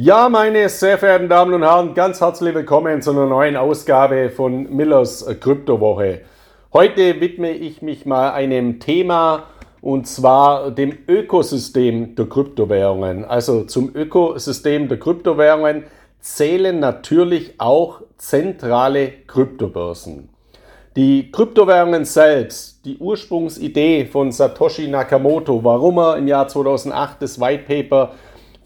Ja, meine sehr verehrten Damen und Herren, ganz herzlich willkommen zu einer neuen Ausgabe von Millers Kryptowoche. Heute widme ich mich mal einem Thema und zwar dem Ökosystem der Kryptowährungen. Also zum Ökosystem der Kryptowährungen zählen natürlich auch zentrale Kryptobörsen. Die Kryptowährungen selbst, die Ursprungsidee von Satoshi Nakamoto, warum er im Jahr 2008 das White Paper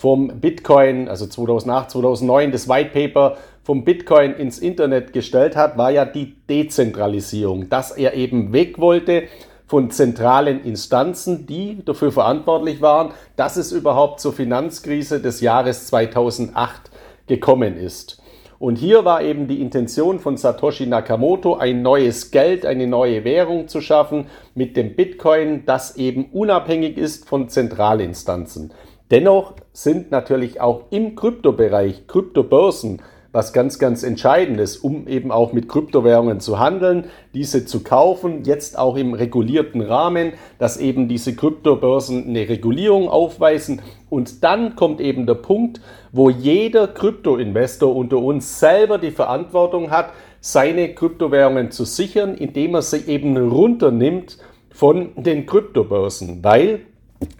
vom Bitcoin, also 2008, 2009, das White Paper vom Bitcoin ins Internet gestellt hat, war ja die Dezentralisierung, dass er eben weg wollte von zentralen Instanzen, die dafür verantwortlich waren, dass es überhaupt zur Finanzkrise des Jahres 2008 gekommen ist. Und hier war eben die Intention von Satoshi Nakamoto, ein neues Geld, eine neue Währung zu schaffen mit dem Bitcoin, das eben unabhängig ist von Zentralinstanzen. Dennoch sind natürlich auch im Kryptobereich Kryptobörsen was ganz, ganz Entscheidendes, um eben auch mit Kryptowährungen zu handeln, diese zu kaufen, jetzt auch im regulierten Rahmen, dass eben diese Kryptobörsen eine Regulierung aufweisen. Und dann kommt eben der Punkt, wo jeder Kryptoinvestor unter uns selber die Verantwortung hat, seine Kryptowährungen zu sichern, indem er sie eben runternimmt von den Kryptobörsen, weil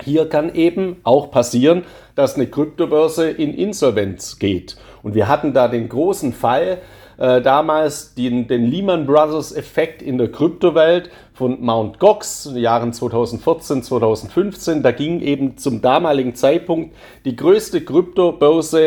hier kann eben auch passieren, dass eine Kryptobörse in Insolvenz geht. Und wir hatten da den großen Fall, äh, damals den, den Lehman Brothers Effekt in der Kryptowelt von Mt. Gox in den Jahren 2014, 2015. Da ging eben zum damaligen Zeitpunkt die größte Kryptobörse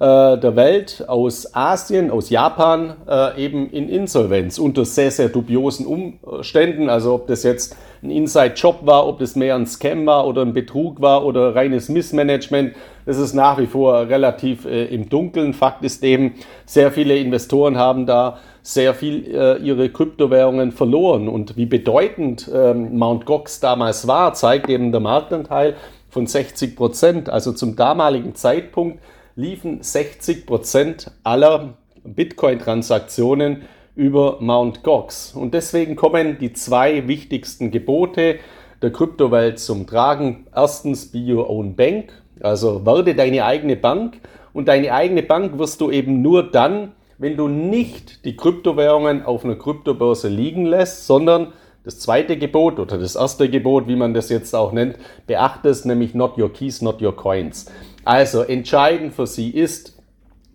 äh, der Welt aus Asien, aus Japan äh, eben in Insolvenz unter sehr, sehr dubiosen Umständen. Also ob das jetzt ein Inside-Job war, ob das mehr ein Scam war oder ein Betrug war oder reines Missmanagement, das ist nach wie vor relativ äh, im Dunkeln. Fakt ist eben, sehr viele Investoren haben da sehr viel äh, ihre Kryptowährungen verloren. Und wie bedeutend ähm, Mt. Gox damals war, zeigt eben der Marktanteil von 60 Prozent. Also zum damaligen Zeitpunkt liefen 60 Prozent aller Bitcoin-Transaktionen über Mt. Gox. Und deswegen kommen die zwei wichtigsten Gebote der Kryptowelt zum Tragen. Erstens, be your own bank, also werde deine eigene Bank. Und deine eigene Bank wirst du eben nur dann, wenn du nicht die Kryptowährungen auf einer Kryptobörse liegen lässt, sondern das zweite Gebot oder das erste Gebot, wie man das jetzt auch nennt, beachtest, nämlich not your keys, not your coins. Also entscheidend für Sie ist,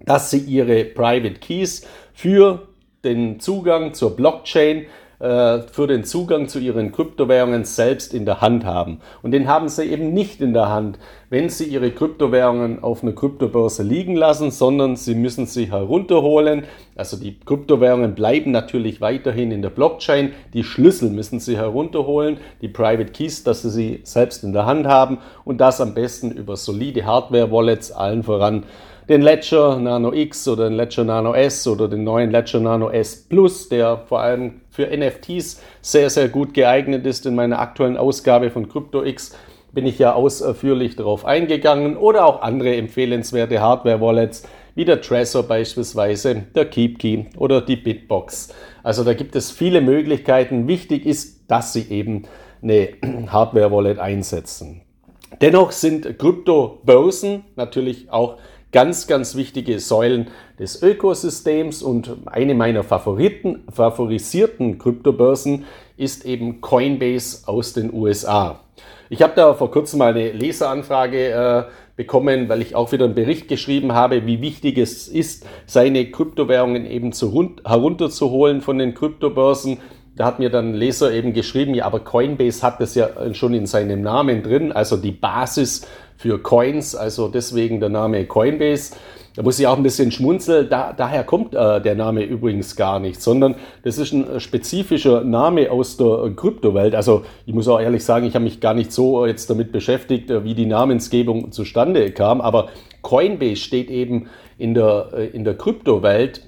dass Sie Ihre Private Keys für den Zugang zur Blockchain äh, für den Zugang zu ihren Kryptowährungen selbst in der Hand haben. Und den haben sie eben nicht in der Hand, wenn sie ihre Kryptowährungen auf einer Kryptobörse liegen lassen, sondern sie müssen sie herunterholen. Also die Kryptowährungen bleiben natürlich weiterhin in der Blockchain. Die Schlüssel müssen sie herunterholen, die Private Keys, dass sie sie selbst in der Hand haben und das am besten über solide Hardware-Wallets, allen voran den Ledger Nano X oder den Ledger Nano S oder den neuen Ledger Nano S Plus, der vor allem für NFTs sehr, sehr gut geeignet ist. In meiner aktuellen Ausgabe von CryptoX bin ich ja ausführlich darauf eingegangen oder auch andere empfehlenswerte Hardware-Wallets wie der Trezor beispielsweise, der KeepKey oder die Bitbox. Also da gibt es viele Möglichkeiten. Wichtig ist, dass Sie eben eine Hardware-Wallet einsetzen. Dennoch sind Kryptobörsen natürlich auch ganz, ganz wichtige Säulen des Ökosystems und eine meiner Favoriten, favorisierten Kryptobörsen ist eben Coinbase aus den USA. Ich habe da vor kurzem mal eine Leseranfrage äh, bekommen, weil ich auch wieder einen Bericht geschrieben habe, wie wichtig es ist, seine Kryptowährungen eben zu, herunterzuholen von den Kryptobörsen. Da hat mir dann ein Leser eben geschrieben, ja, aber Coinbase hat das ja schon in seinem Namen drin, also die Basis für Coins, also deswegen der Name Coinbase. Da muss ich auch ein bisschen schmunzeln. Da, daher kommt äh, der Name übrigens gar nicht, sondern das ist ein spezifischer Name aus der Kryptowelt. Also ich muss auch ehrlich sagen, ich habe mich gar nicht so jetzt damit beschäftigt, äh, wie die Namensgebung zustande kam. Aber Coinbase steht eben in der, äh, in der Kryptowelt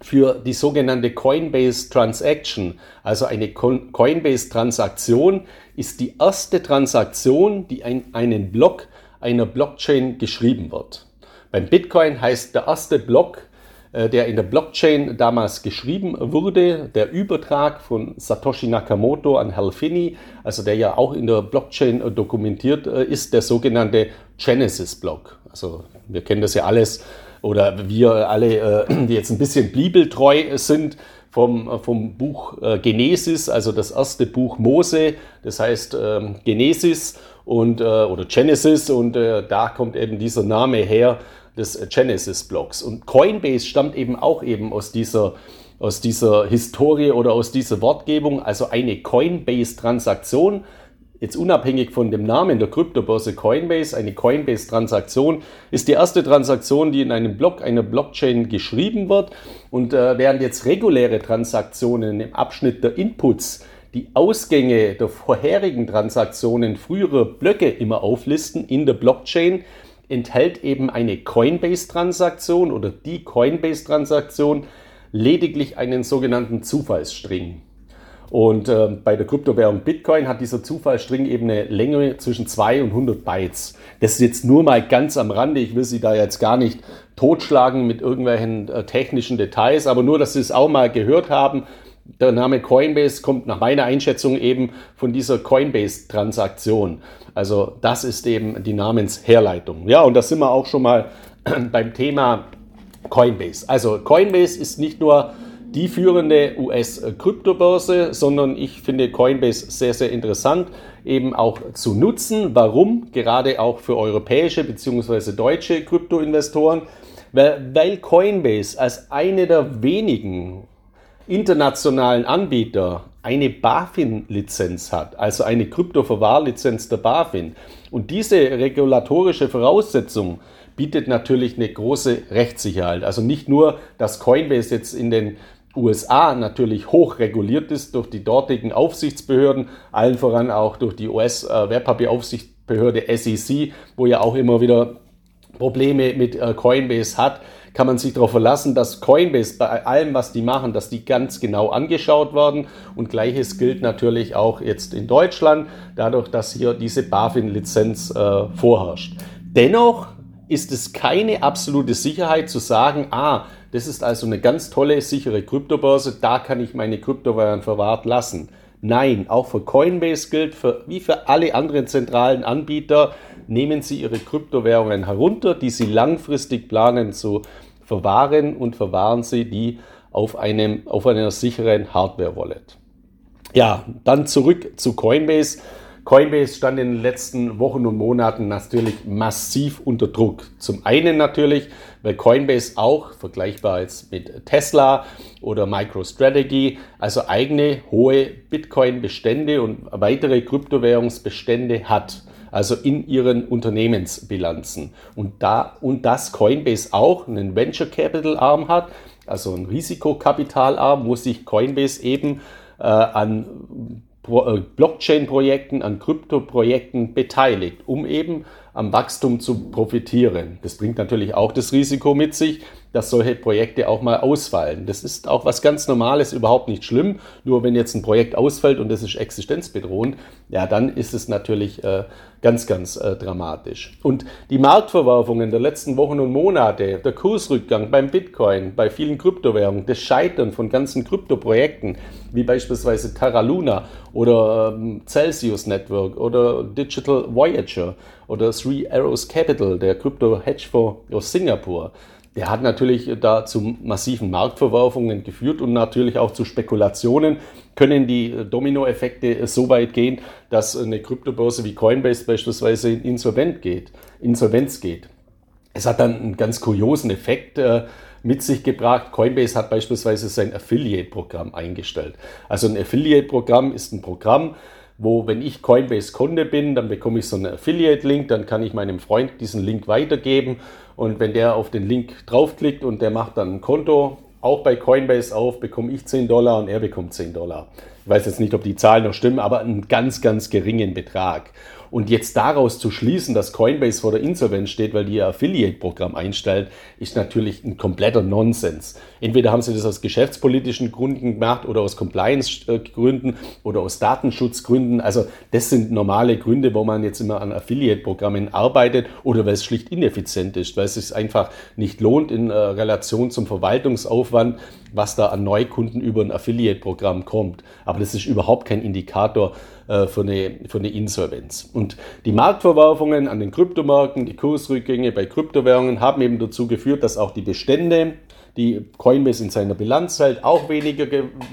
für die sogenannte Coinbase Transaction. Also eine Coinbase Transaktion ist die erste Transaktion, die ein, einen Block einer Blockchain geschrieben wird. Beim Bitcoin heißt der erste Block äh, der in der Blockchain damals geschrieben wurde, der Übertrag von Satoshi Nakamoto an Hal Finney, also der ja auch in der Blockchain dokumentiert ist, der sogenannte Genesis-Block. Also wir kennen das ja alles oder wir alle, die jetzt ein bisschen bibeltreu sind, vom, vom Buch Genesis, also das erste Buch Mose, das heißt ähm, Genesis und, oder Genesis und da kommt eben dieser Name her, des Genesis-Blocks. Und Coinbase stammt eben auch eben aus dieser, aus dieser Historie oder aus dieser Wortgebung, also eine Coinbase-Transaktion. Jetzt unabhängig von dem Namen der Kryptobörse Coinbase, eine Coinbase-Transaktion ist die erste Transaktion, die in einem Block, einer Blockchain geschrieben wird. Und äh, während jetzt reguläre Transaktionen im Abschnitt der Inputs die Ausgänge der vorherigen Transaktionen früherer Blöcke immer auflisten in der Blockchain, enthält eben eine Coinbase-Transaktion oder die Coinbase-Transaktion lediglich einen sogenannten Zufallsstring. Und äh, bei der Kryptowährung Bitcoin hat dieser Zufallsstring eben eine Länge zwischen 2 und 100 Bytes. Das ist jetzt nur mal ganz am Rande. Ich will Sie da jetzt gar nicht totschlagen mit irgendwelchen äh, technischen Details, aber nur, dass Sie es auch mal gehört haben. Der Name Coinbase kommt nach meiner Einschätzung eben von dieser Coinbase-Transaktion. Also das ist eben die Namensherleitung. Ja, und da sind wir auch schon mal beim Thema Coinbase. Also Coinbase ist nicht nur die führende US-Kryptobörse, sondern ich finde Coinbase sehr, sehr interessant eben auch zu nutzen. Warum? Gerade auch für europäische bzw. deutsche Kryptoinvestoren. Weil, weil Coinbase als eine der wenigen internationalen Anbieter eine BaFin-Lizenz hat, also eine Kryptoverwahrlizenz der BaFin. Und diese regulatorische Voraussetzung bietet natürlich eine große Rechtssicherheit. Also nicht nur, dass Coinbase jetzt in den USA natürlich hoch reguliert ist durch die dortigen Aufsichtsbehörden, allen voran auch durch die US-Wertpapieraufsichtsbehörde SEC, wo ja auch immer wieder Probleme mit äh, Coinbase hat, kann man sich darauf verlassen, dass Coinbase bei allem, was die machen, dass die ganz genau angeschaut werden. Und gleiches gilt natürlich auch jetzt in Deutschland, dadurch, dass hier diese BaFin-Lizenz äh, vorherrscht. Dennoch ist es keine absolute Sicherheit zu sagen, ah, das ist also eine ganz tolle, sichere Kryptobörse, da kann ich meine Kryptowährungen verwahrt lassen. Nein, auch für Coinbase gilt, für, wie für alle anderen zentralen Anbieter, nehmen Sie Ihre Kryptowährungen herunter, die Sie langfristig planen zu verwahren und verwahren Sie die auf, einem, auf einer sicheren Hardware-Wallet. Ja, dann zurück zu Coinbase. Coinbase stand in den letzten Wochen und Monaten natürlich massiv unter Druck. Zum einen natürlich, weil Coinbase auch vergleichbar jetzt mit Tesla oder MicroStrategy, also eigene hohe Bitcoin-Bestände und weitere Kryptowährungsbestände hat also in ihren Unternehmensbilanzen. Und, da, und dass Coinbase auch einen Venture Capital Arm hat, also einen Risikokapitalarm, wo sich Coinbase eben äh, an Blockchain-Projekten, an Krypto-Projekten beteiligt, um eben am Wachstum zu profitieren. Das bringt natürlich auch das Risiko mit sich, dass solche Projekte auch mal ausfallen. Das ist auch was ganz Normales, überhaupt nicht schlimm. Nur wenn jetzt ein Projekt ausfällt und das ist existenzbedrohend, ja, dann ist es natürlich äh, ganz, ganz äh, dramatisch. Und die Marktverwerfungen der letzten Wochen und Monate, der Kursrückgang beim Bitcoin, bei vielen Kryptowährungen, das Scheitern von ganzen Kryptoprojekten, wie beispielsweise Terra Luna oder ähm, Celsius Network oder Digital Voyager oder Three Arrows Capital, der Krypto-Hedgefonds aus Singapur, der hat natürlich da zu massiven Marktverwerfungen geführt und natürlich auch zu Spekulationen. Können die Dominoeffekte so weit gehen, dass eine Kryptobörse wie Coinbase beispielsweise in Insolvent geht, Insolvenz geht? Es hat dann einen ganz kuriosen Effekt äh, mit sich gebracht. Coinbase hat beispielsweise sein Affiliate-Programm eingestellt. Also ein Affiliate-Programm ist ein Programm, wo, wenn ich Coinbase-Kunde bin, dann bekomme ich so einen Affiliate-Link, dann kann ich meinem Freund diesen Link weitergeben und wenn der auf den Link draufklickt und der macht dann ein Konto, auch bei Coinbase auf, bekomme ich 10 Dollar und er bekommt 10 Dollar. Ich weiß jetzt nicht, ob die Zahlen noch stimmen, aber einen ganz, ganz geringen Betrag. Und jetzt daraus zu schließen, dass Coinbase vor der Insolvenz steht, weil die ihr Affiliate-Programm einstellt, ist natürlich ein kompletter Nonsens. Entweder haben sie das aus geschäftspolitischen Gründen gemacht oder aus Compliance-Gründen oder aus Datenschutzgründen. Also das sind normale Gründe, wo man jetzt immer an Affiliate-Programmen arbeitet oder weil es schlicht ineffizient ist, weil es sich einfach nicht lohnt in äh, Relation zum Verwaltungsaufwand, was da an Neukunden über ein Affiliate-Programm kommt. Aber das ist überhaupt kein Indikator äh, für, eine, für eine Insolvenz. Und die Marktverwerfungen an den Kryptomärkten, die Kursrückgänge bei Kryptowährungen haben eben dazu geführt, dass auch die Bestände die Coinbase in seiner Bilanz hält, auch weniger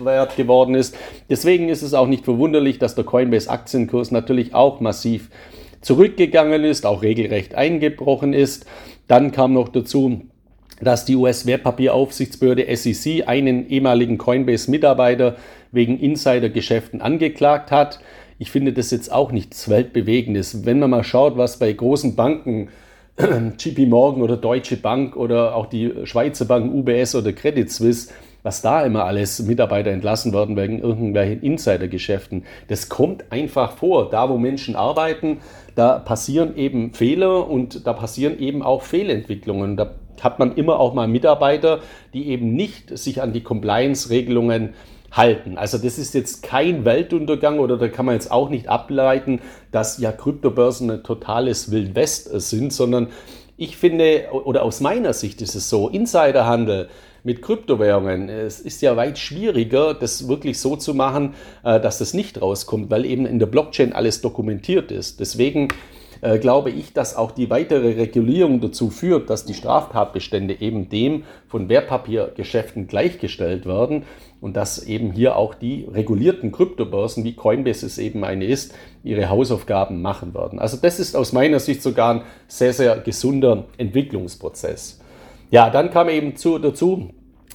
wert geworden ist. Deswegen ist es auch nicht verwunderlich, dass der Coinbase Aktienkurs natürlich auch massiv zurückgegangen ist, auch regelrecht eingebrochen ist. Dann kam noch dazu, dass die US-Wertpapieraufsichtsbehörde SEC einen ehemaligen Coinbase-Mitarbeiter wegen Insidergeschäften angeklagt hat. Ich finde das jetzt auch nichts Weltbewegendes. Wenn man mal schaut, was bei großen Banken, JP Morgan oder Deutsche Bank oder auch die Schweizer Banken UBS oder Credit Suisse, was da immer alles Mitarbeiter entlassen werden wegen irgendwelchen Insidergeschäften. Das kommt einfach vor. Da, wo Menschen arbeiten, da passieren eben Fehler und da passieren eben auch Fehlentwicklungen. Da hat man immer auch mal Mitarbeiter, die eben nicht sich an die Compliance-Regelungen halten. Also das ist jetzt kein Weltuntergang oder da kann man jetzt auch nicht ableiten, dass ja Kryptobörsen ein totales Wildwest sind, sondern ich finde, oder aus meiner Sicht ist es so, Insiderhandel mit Kryptowährungen, es ist ja weit schwieriger, das wirklich so zu machen, äh, dass das nicht rauskommt, weil eben in der Blockchain alles dokumentiert ist. Deswegen äh, glaube ich, dass auch die weitere Regulierung dazu führt, dass die Straftatbestände eben dem von Wertpapiergeschäften gleichgestellt werden und dass eben hier auch die regulierten Kryptobörsen, wie Coinbase es eben eine ist, ihre Hausaufgaben machen werden. Also das ist aus meiner Sicht sogar ein sehr, sehr gesunder Entwicklungsprozess. Ja, dann kam eben zu, dazu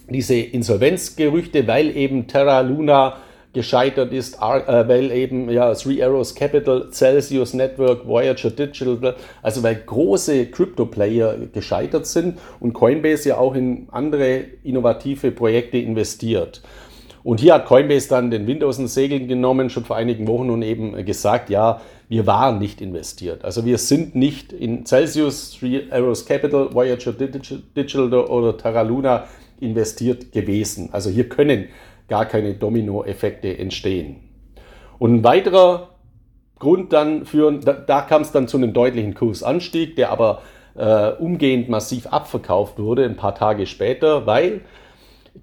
diese Insolvenzgerüchte, weil eben Terra Luna gescheitert ist, äh, weil eben ja, Three Arrows Capital, Celsius Network, Voyager Digital, also weil große Crypto-Player gescheitert sind und Coinbase ja auch in andere innovative Projekte investiert. Und hier hat Coinbase dann den Wind aus den Segeln genommen, schon vor einigen Wochen und eben gesagt, ja, wir waren nicht investiert. Also wir sind nicht in Celsius, Three Arrows Capital, Voyager Digital oder Terra Luna investiert gewesen. Also hier können gar keine Dominoeffekte entstehen. Und ein weiterer Grund dann für, da, da kam es dann zu einem deutlichen Kursanstieg, der aber äh, umgehend massiv abverkauft wurde, ein paar Tage später, weil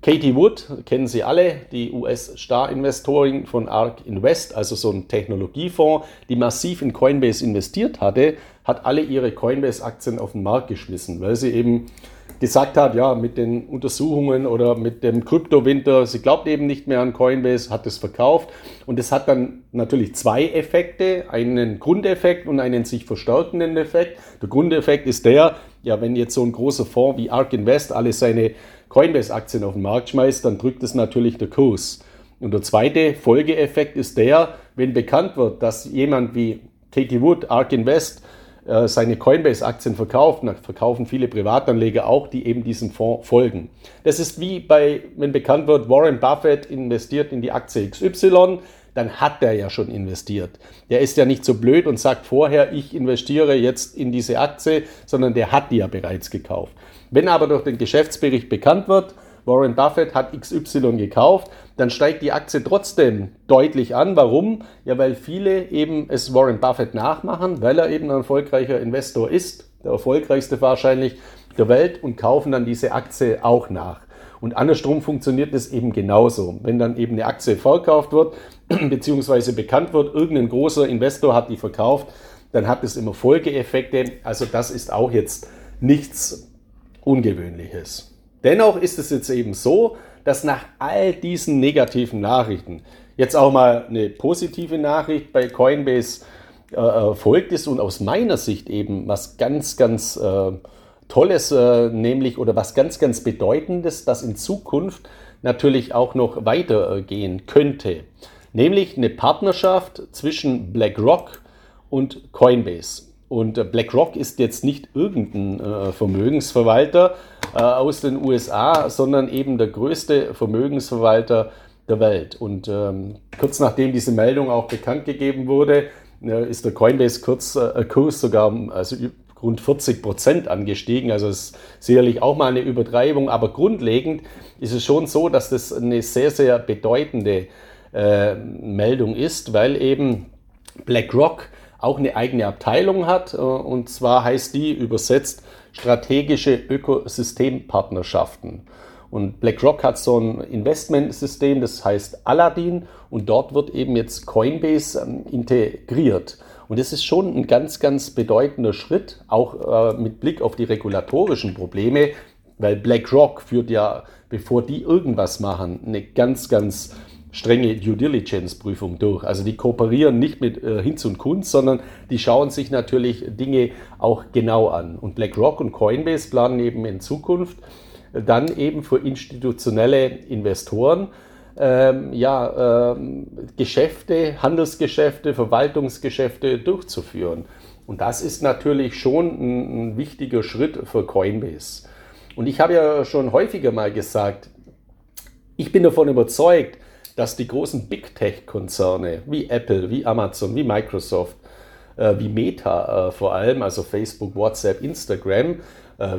Katie Wood, kennen Sie alle, die US-Star-Investorin von ARK Invest, also so ein Technologiefonds, die massiv in Coinbase investiert hatte, hat alle ihre Coinbase-Aktien auf den Markt geschmissen, weil sie eben gesagt hat, ja, mit den Untersuchungen oder mit dem Kryptowinter, sie glaubt eben nicht mehr an Coinbase, hat es verkauft. Und es hat dann natürlich zwei Effekte, einen Grundeffekt und einen sich verstärkenden Effekt. Der Grundeffekt ist der, ja, wenn jetzt so ein großer Fonds wie ARK Invest alle seine Coinbase-Aktien auf den Markt schmeißt, dann drückt es natürlich der Kurs. Und der zweite Folgeeffekt ist der, wenn bekannt wird, dass jemand wie Katie Wood, ARK Invest, seine Coinbase-Aktien verkauft, dann verkaufen viele Privatanleger auch, die eben diesem Fonds folgen. Das ist wie bei, wenn bekannt wird, Warren Buffett investiert in die Aktie XY, dann hat der ja schon investiert. Der ist ja nicht so blöd und sagt vorher, ich investiere jetzt in diese Aktie, sondern der hat die ja bereits gekauft. Wenn aber durch den Geschäftsbericht bekannt wird, Warren Buffett hat XY gekauft, dann steigt die Aktie trotzdem deutlich an. Warum? Ja, weil viele eben es Warren Buffett nachmachen, weil er eben ein erfolgreicher Investor ist, der erfolgreichste wahrscheinlich der Welt und kaufen dann diese Aktie auch nach. Und andersrum funktioniert es eben genauso. Wenn dann eben eine Aktie verkauft wird, beziehungsweise bekannt wird, irgendein großer Investor hat die verkauft, dann hat es immer Folgeeffekte. Also das ist auch jetzt nichts Ungewöhnliches. Dennoch ist es jetzt eben so, dass nach all diesen negativen Nachrichten jetzt auch mal eine positive Nachricht bei Coinbase äh, folgt ist und aus meiner Sicht eben was ganz, ganz äh, Tolles, äh, nämlich oder was ganz, ganz Bedeutendes, das in Zukunft natürlich auch noch weitergehen könnte. Nämlich eine Partnerschaft zwischen BlackRock und Coinbase. Und äh, BlackRock ist jetzt nicht irgendein äh, Vermögensverwalter äh, aus den USA, sondern eben der größte Vermögensverwalter der Welt. Und ähm, kurz nachdem diese Meldung auch bekannt gegeben wurde, ist der Coinbase-Kurs äh, sogar also rund 40 Prozent angestiegen. Also ist sicherlich auch mal eine Übertreibung, aber grundlegend ist es schon so, dass das eine sehr, sehr bedeutende Meldung ist, weil eben BlackRock auch eine eigene Abteilung hat äh, und zwar heißt die übersetzt strategische Ökosystempartnerschaften. Und BlackRock hat so ein Investmentsystem, das heißt Aladdin und dort wird eben jetzt Coinbase ähm, integriert. Und das ist schon ein ganz, ganz bedeutender Schritt, auch äh, mit Blick auf die regulatorischen Probleme, weil BlackRock führt ja, bevor die irgendwas machen, eine ganz, ganz strenge Due Diligence Prüfung durch. Also die kooperieren nicht mit äh, Hinz und Kunz, sondern die schauen sich natürlich Dinge auch genau an. Und BlackRock und Coinbase planen eben in Zukunft dann eben für institutionelle Investoren ähm, ja, ähm, Geschäfte, Handelsgeschäfte, Verwaltungsgeschäfte durchzuführen. Und das ist natürlich schon ein, ein wichtiger Schritt für Coinbase. Und ich habe ja schon häufiger mal gesagt, ich bin davon überzeugt, dass die großen Big Tech-Konzerne wie Apple, wie Amazon, wie Microsoft, äh, wie Meta äh, vor allem, also Facebook, WhatsApp, Instagram, äh,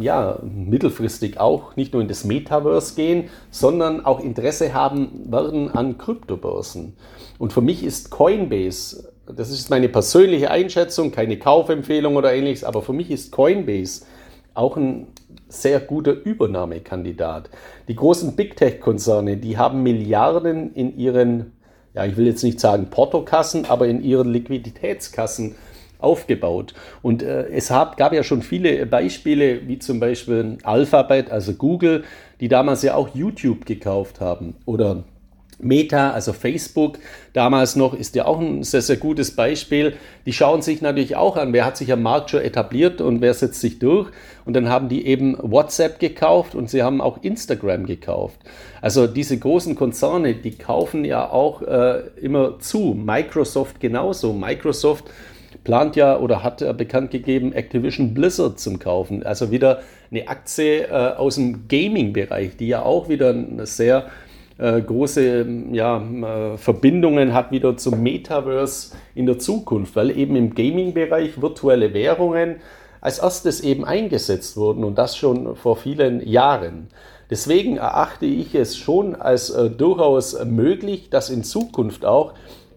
ja, mittelfristig auch nicht nur in das Metaverse gehen, sondern auch Interesse haben werden an Kryptobörsen. Und für mich ist Coinbase, das ist meine persönliche Einschätzung, keine Kaufempfehlung oder ähnliches, aber für mich ist Coinbase auch ein sehr guter Übernahmekandidat. Die großen Big Tech-Konzerne, die haben Milliarden in ihren, ja, ich will jetzt nicht sagen Portokassen, aber in ihren Liquiditätskassen aufgebaut. Und äh, es hab, gab ja schon viele Beispiele, wie zum Beispiel Alphabet, also Google, die damals ja auch YouTube gekauft haben oder Meta, also Facebook, damals noch, ist ja auch ein sehr, sehr gutes Beispiel. Die schauen sich natürlich auch an, wer hat sich am Markt schon etabliert und wer setzt sich durch. Und dann haben die eben WhatsApp gekauft und sie haben auch Instagram gekauft. Also diese großen Konzerne, die kaufen ja auch äh, immer zu. Microsoft genauso. Microsoft plant ja oder hat äh, bekannt gegeben, Activision Blizzard zum Kaufen. Also wieder eine Aktie äh, aus dem Gaming-Bereich, die ja auch wieder eine sehr große ja, äh, Verbindungen hat wieder zum Metaverse in der Zukunft, weil eben im Gaming-Bereich virtuelle Währungen als erstes eben eingesetzt wurden und das schon vor vielen Jahren. Deswegen erachte ich es schon als äh, durchaus möglich, dass in Zukunft auch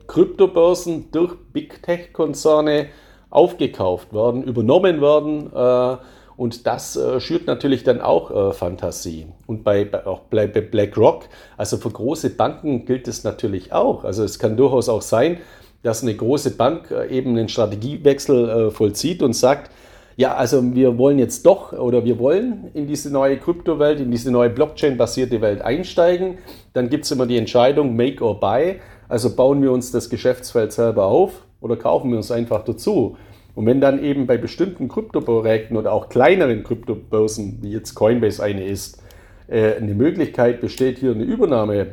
Kryptobörsen durch Big Tech-Konzerne aufgekauft werden, übernommen werden. Äh, und das äh, schürt natürlich dann auch äh, Fantasie. Und bei, bei, auch bei BlackRock, also für große Banken gilt es natürlich auch. Also es kann durchaus auch sein, dass eine große Bank äh, eben einen Strategiewechsel äh, vollzieht und sagt, ja, also wir wollen jetzt doch oder wir wollen in diese neue Kryptowelt, in diese neue Blockchain-basierte Welt einsteigen. Dann gibt es immer die Entscheidung Make or Buy. Also bauen wir uns das Geschäftsfeld selber auf oder kaufen wir uns einfach dazu. Und wenn dann eben bei bestimmten Kryptoprojekten oder auch kleineren Kryptobörsen, wie jetzt Coinbase eine ist, äh, eine Möglichkeit besteht, hier eine Übernahme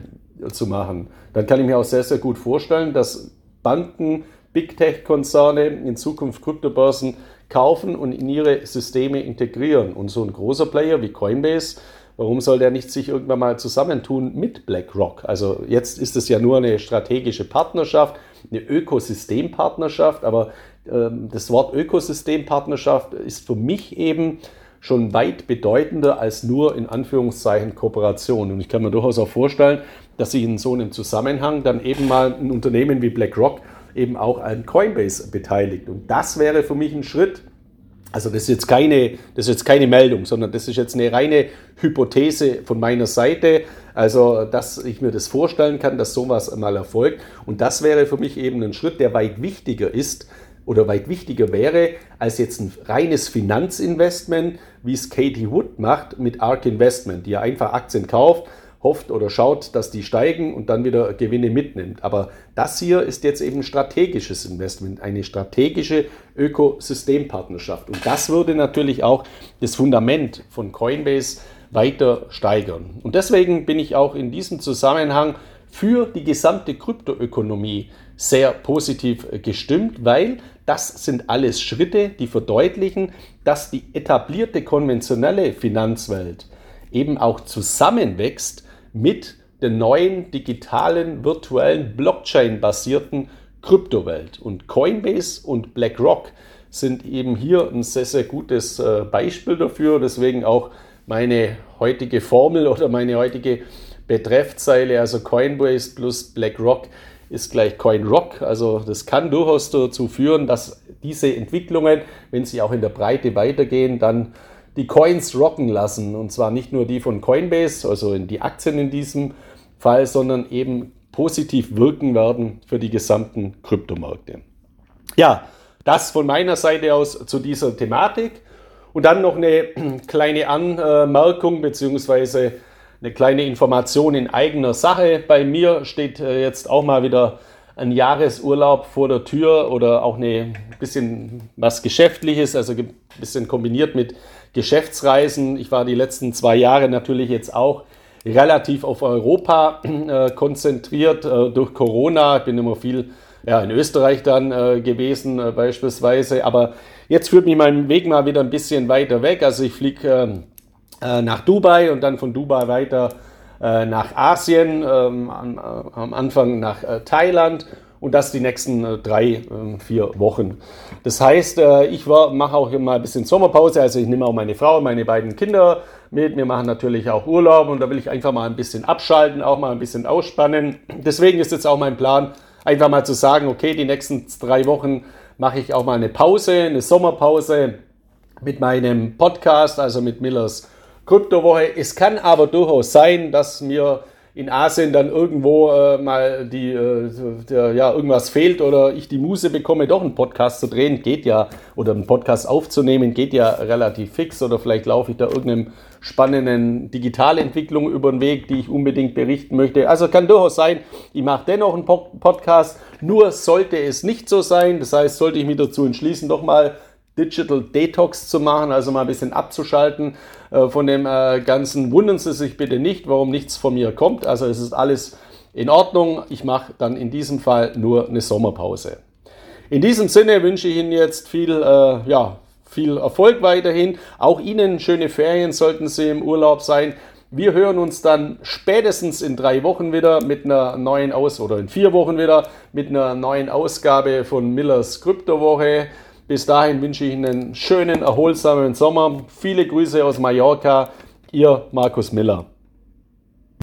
zu machen, dann kann ich mir auch sehr, sehr gut vorstellen, dass Banken, Big Tech-Konzerne in Zukunft Kryptobörsen kaufen und in ihre Systeme integrieren. Und so ein großer Player wie Coinbase Warum soll der nicht sich irgendwann mal zusammentun mit BlackRock? Also jetzt ist es ja nur eine strategische Partnerschaft, eine Ökosystempartnerschaft, aber ähm, das Wort Ökosystempartnerschaft ist für mich eben schon weit bedeutender als nur in Anführungszeichen Kooperation. Und ich kann mir durchaus auch vorstellen, dass sich in so einem Zusammenhang dann eben mal ein Unternehmen wie BlackRock eben auch an Coinbase beteiligt. Und das wäre für mich ein Schritt, also das ist jetzt keine, das ist jetzt keine Meldung, sondern das ist jetzt eine reine Hypothese von meiner Seite. Also, dass ich mir das vorstellen kann, dass sowas mal erfolgt. Und das wäre für mich eben ein Schritt, der weit wichtiger ist oder weit wichtiger wäre als jetzt ein reines Finanzinvestment, wie es Katie Wood macht mit ARK Investment, die ja einfach Aktien kauft hofft oder schaut, dass die steigen und dann wieder Gewinne mitnimmt. Aber das hier ist jetzt eben strategisches Investment, eine strategische Ökosystempartnerschaft. Und das würde natürlich auch das Fundament von Coinbase weiter steigern. Und deswegen bin ich auch in diesem Zusammenhang für die gesamte Kryptoökonomie sehr positiv gestimmt, weil das sind alles Schritte, die verdeutlichen, dass die etablierte konventionelle Finanzwelt eben auch zusammenwächst mit den neuen digitalen, virtuellen, Blockchain-basierten Kryptowelt. Und Coinbase und BlackRock sind eben hier ein sehr, sehr gutes äh, Beispiel dafür. Deswegen auch meine heutige Formel oder meine heutige Betreffzeile, also Coinbase plus BlackRock ist gleich CoinRock. Also das kann durchaus dazu führen, dass diese Entwicklungen, wenn sie auch in der Breite weitergehen, dann die Coins rocken lassen. Und zwar nicht nur die von Coinbase, also in die Aktien in diesem Fall, sondern eben positiv wirken werden für die gesamten Kryptomärkte. Ja, das von meiner Seite aus zu dieser Thematik. Und dann noch eine kleine Anmerkung beziehungsweise eine kleine Information in eigener Sache. Bei mir steht äh, jetzt auch mal wieder ein Jahresurlaub vor der Tür oder auch ein bisschen was Geschäftliches, also ein bisschen kombiniert mit Geschäftsreisen. Ich war die letzten zwei Jahre natürlich jetzt auch relativ auf Europa äh, konzentriert äh, durch Corona. Ich bin immer viel ja, in Österreich dann äh, gewesen äh, beispielsweise. Aber jetzt führt mich mein Weg mal wieder ein bisschen weiter weg. Also ich fliege ähm, äh, nach Dubai und dann von Dubai weiter äh, nach Asien, ähm, am, am, Anfang nach Thailand und das die nächsten äh, drei, äh, vier Wochen. Das heißt, äh, ich mache auch immer ein bisschen Sommerpause, also ich nehme auch meine Frau, meine beiden Kinder mit. Wir machen natürlich auch Urlaub und da will ich einfach mal ein bisschen abschalten, auch mal ein bisschen ausspannen. Deswegen ist jetzt auch mein Plan, einfach mal zu sagen, okay, die nächsten drei Wochen mache ich auch mal eine Pause, eine Sommerpause mit meinem Podcast, also mit Millers Kryptowoche. Es kann aber durchaus sein, dass mir in Asien dann irgendwo äh, mal die, äh, der, ja, irgendwas fehlt oder ich die Muse bekomme, doch einen Podcast zu drehen, geht ja, oder einen Podcast aufzunehmen, geht ja relativ fix oder vielleicht laufe ich da irgendeinem spannenden Digitalentwicklung über den Weg, die ich unbedingt berichten möchte. Also kann durchaus sein, ich mache dennoch einen Podcast, nur sollte es nicht so sein, das heißt, sollte ich mich dazu entschließen, doch mal Digital Detox zu machen, also mal ein bisschen abzuschalten äh, von dem äh, Ganzen. Wundern Sie sich bitte nicht, warum nichts von mir kommt. Also es ist alles in Ordnung. Ich mache dann in diesem Fall nur eine Sommerpause. In diesem Sinne wünsche ich Ihnen jetzt viel, äh, ja, viel Erfolg weiterhin. Auch Ihnen schöne Ferien sollten Sie im Urlaub sein. Wir hören uns dann spätestens in drei Wochen wieder mit einer neuen Aus oder in vier Wochen wieder mit einer neuen Ausgabe von Millers Kryptowoche. Bis dahin wünsche ich Ihnen einen schönen, erholsamen Sommer. Viele Grüße aus Mallorca. Ihr Markus Miller.